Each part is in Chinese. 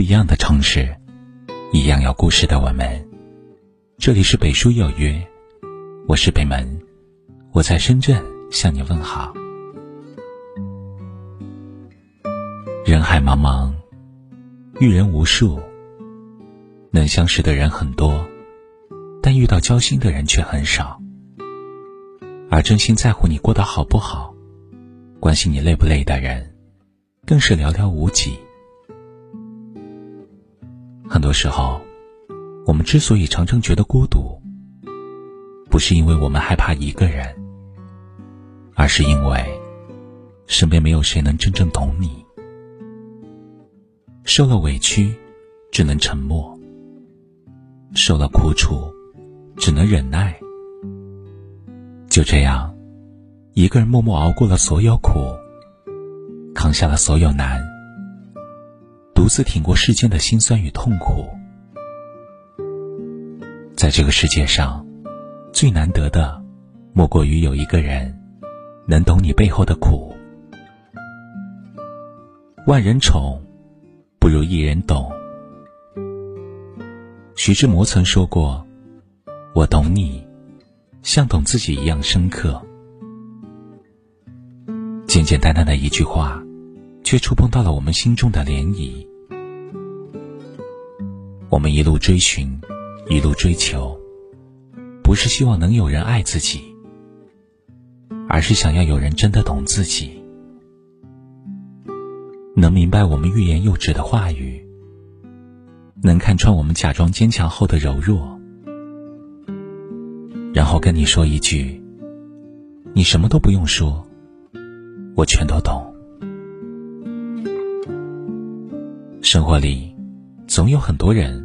不一样的城市，一样有故事的我们。这里是北书有约，我是北门，我在深圳向你问好。人海茫茫，遇人无数，能相识的人很多，但遇到交心的人却很少。而真心在乎你过得好不好，关心你累不累的人，更是寥寥无几。很多时候，我们之所以常常觉得孤独，不是因为我们害怕一个人，而是因为身边没有谁能真正懂你。受了委屈，只能沉默；受了苦楚，只能忍耐。就这样，一个人默默熬过了所有苦，扛下了所有难，独自挺过世间的辛酸与痛苦。在这个世界上，最难得的，莫过于有一个人，能懂你背后的苦。万人宠，不如一人懂。徐志摩曾说过：“我懂你。”像懂自己一样深刻，简简单单的一句话，却触碰到了我们心中的涟漪。我们一路追寻，一路追求，不是希望能有人爱自己，而是想要有人真的懂自己，能明白我们欲言又止的话语，能看穿我们假装坚强后的柔弱。然后跟你说一句：“你什么都不用说，我全都懂。”生活里，总有很多人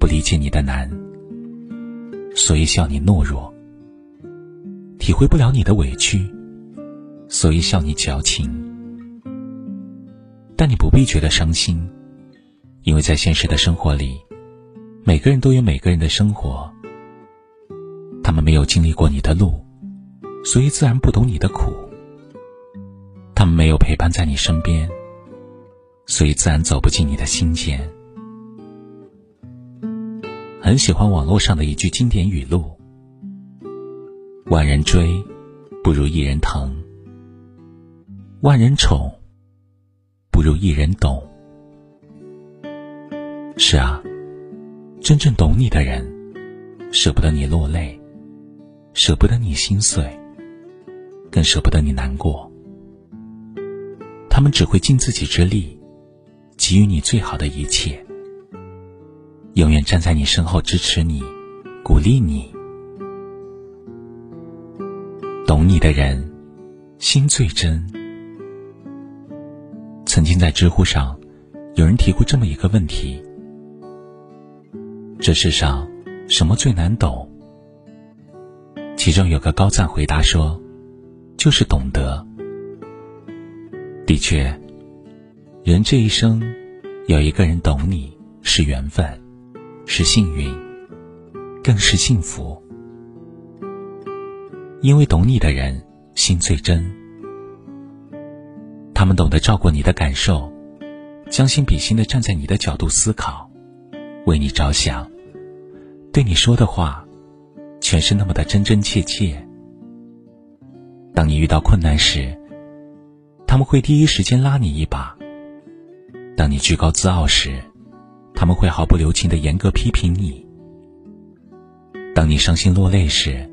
不理解你的难，所以笑你懦弱；体会不了你的委屈，所以笑你矫情。但你不必觉得伤心，因为在现实的生活里，每个人都有每个人的生活。他们没有经历过你的路，所以自然不懂你的苦。他们没有陪伴在你身边，所以自然走不进你的心间。很喜欢网络上的一句经典语录：“万人追，不如一人疼；万人宠，不如一人懂。”是啊，真正懂你的人，舍不得你落泪。舍不得你心碎，更舍不得你难过。他们只会尽自己之力，给予你最好的一切，永远站在你身后支持你，鼓励你。懂你的人，心最真。曾经在知乎上，有人提过这么一个问题：这世上什么最难懂？其中有个高赞回答说：“就是懂得。的确，人这一生有一个人懂你是缘分，是幸运，更是幸福。因为懂你的人心最真，他们懂得照顾你的感受，将心比心的站在你的角度思考，为你着想，对你说的话。”全是那么的真真切切。当你遇到困难时，他们会第一时间拉你一把；当你居高自傲时，他们会毫不留情的严格批评你；当你伤心落泪时，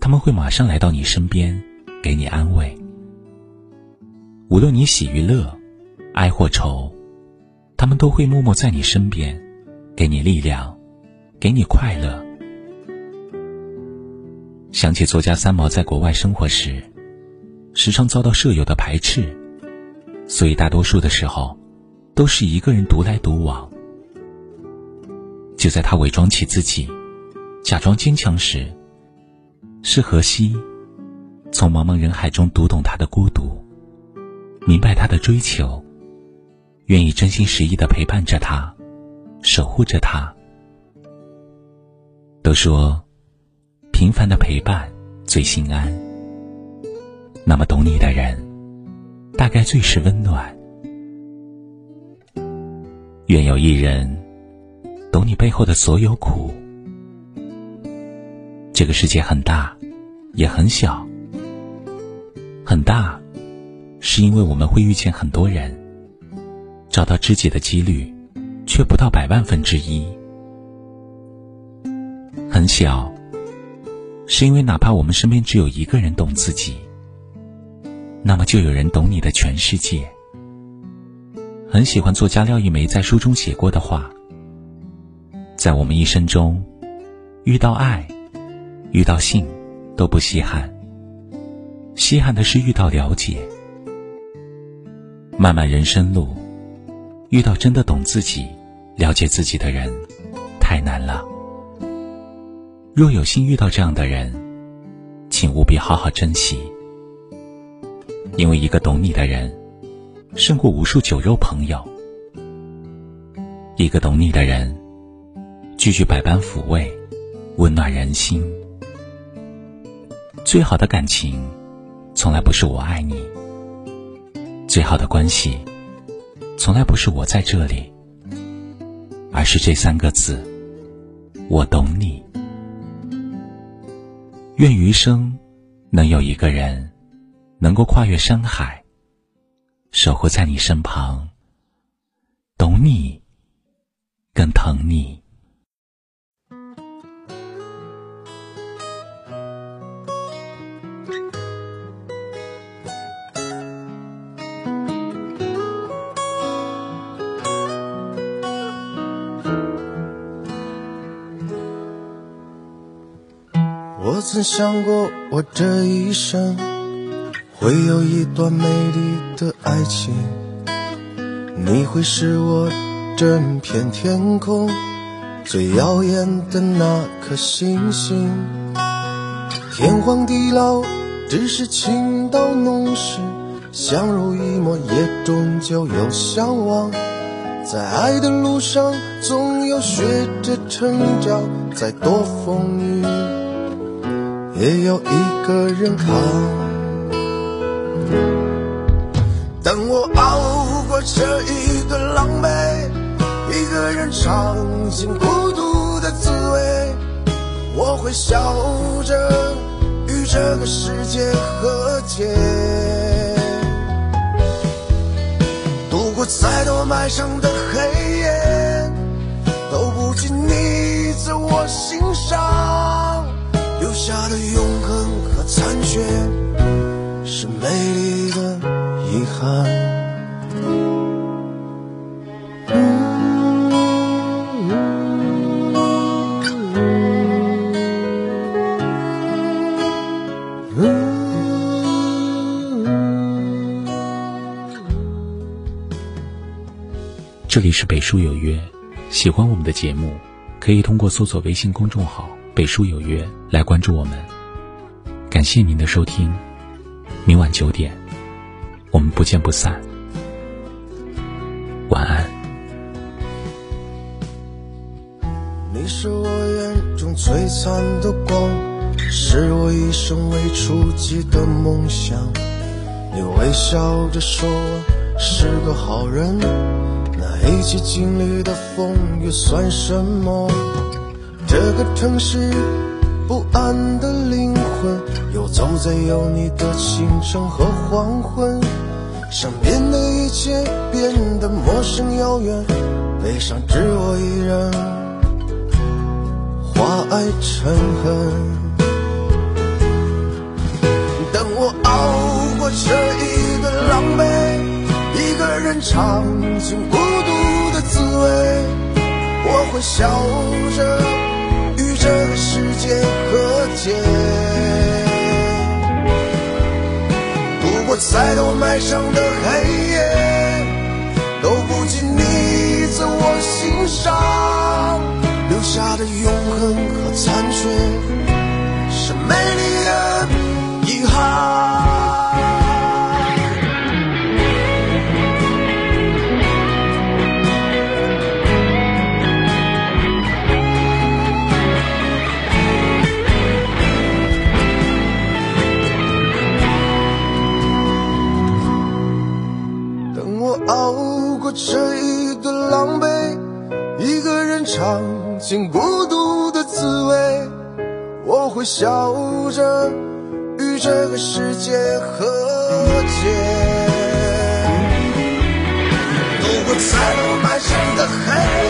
他们会马上来到你身边，给你安慰。无论你喜与乐，哀或愁，他们都会默默在你身边，给你力量，给你快乐。想起作家三毛在国外生活时，时常遭到舍友的排斥，所以大多数的时候，都是一个人独来独往。就在他伪装起自己，假装坚强时，是荷西，从茫茫人海中读懂他的孤独，明白他的追求，愿意真心实意的陪伴着他，守护着他。都说。平凡的陪伴最心安，那么懂你的人，大概最是温暖。愿有一人懂你背后的所有苦。这个世界很大，也很小。很大，是因为我们会遇见很多人，找到知己的几率却不到百万分之一。很小，是因为哪怕我们身边只有一个人懂自己，那么就有人懂你的全世界。很喜欢作家廖一梅在书中写过的话：“在我们一生中，遇到爱，遇到性，都不稀罕。稀罕的是遇到了解。漫漫人生路，遇到真的懂自己、了解自己的人，太难了。若有幸遇到这样的人，请务必好好珍惜，因为一个懂你的人。”胜过无数酒肉朋友。一个懂你的人，句句百般抚慰，温暖人心。最好的感情，从来不是我爱你；最好的关系，从来不是我在这里，而是这三个字：我懂你。愿余生，能有一个人，能够跨越山海。守护在你身旁，懂你，更疼你。我曾想过，我这一生。会有一段美丽的爱情，你会是我整片天空最耀眼的那颗星星。天荒地老只是情到浓时，相濡以沫也终究有相忘。在爱的路上，总有学着成长，再多风雨也有一个人扛。等我熬过这一段狼狈，一个人尝尽孤独的滋味，我会笑着与这个世界和解。度过再多漫长的黑夜，都不及你在我心上下的永恒和残缺，是美丽的。遗憾。这里是北书有约，喜欢我们的节目，可以通过搜索微信公众号“北书有约”来关注我们。感谢您的收听，明晚九点。我们不见不散，晚安。你是我眼中璀璨的光，是我一生未触及的梦想。你微笑着说是个好人，那一起经历的风雨算什么？这个城市不安的灵魂，游走在有你的清晨和黄昏。身边的一切变得陌生遥远，悲伤只我一人，化爱成恨。等我熬过这一段狼狈，一个人尝尽孤独的滋味，我会笑着这个世界和解。再多漫长的黑夜，都不及你在我心上留下的永恒和残缺，这一顿狼狈一个人尝尽孤独的滋味我会笑着与这个世界和解。走过彩虹漫山的黑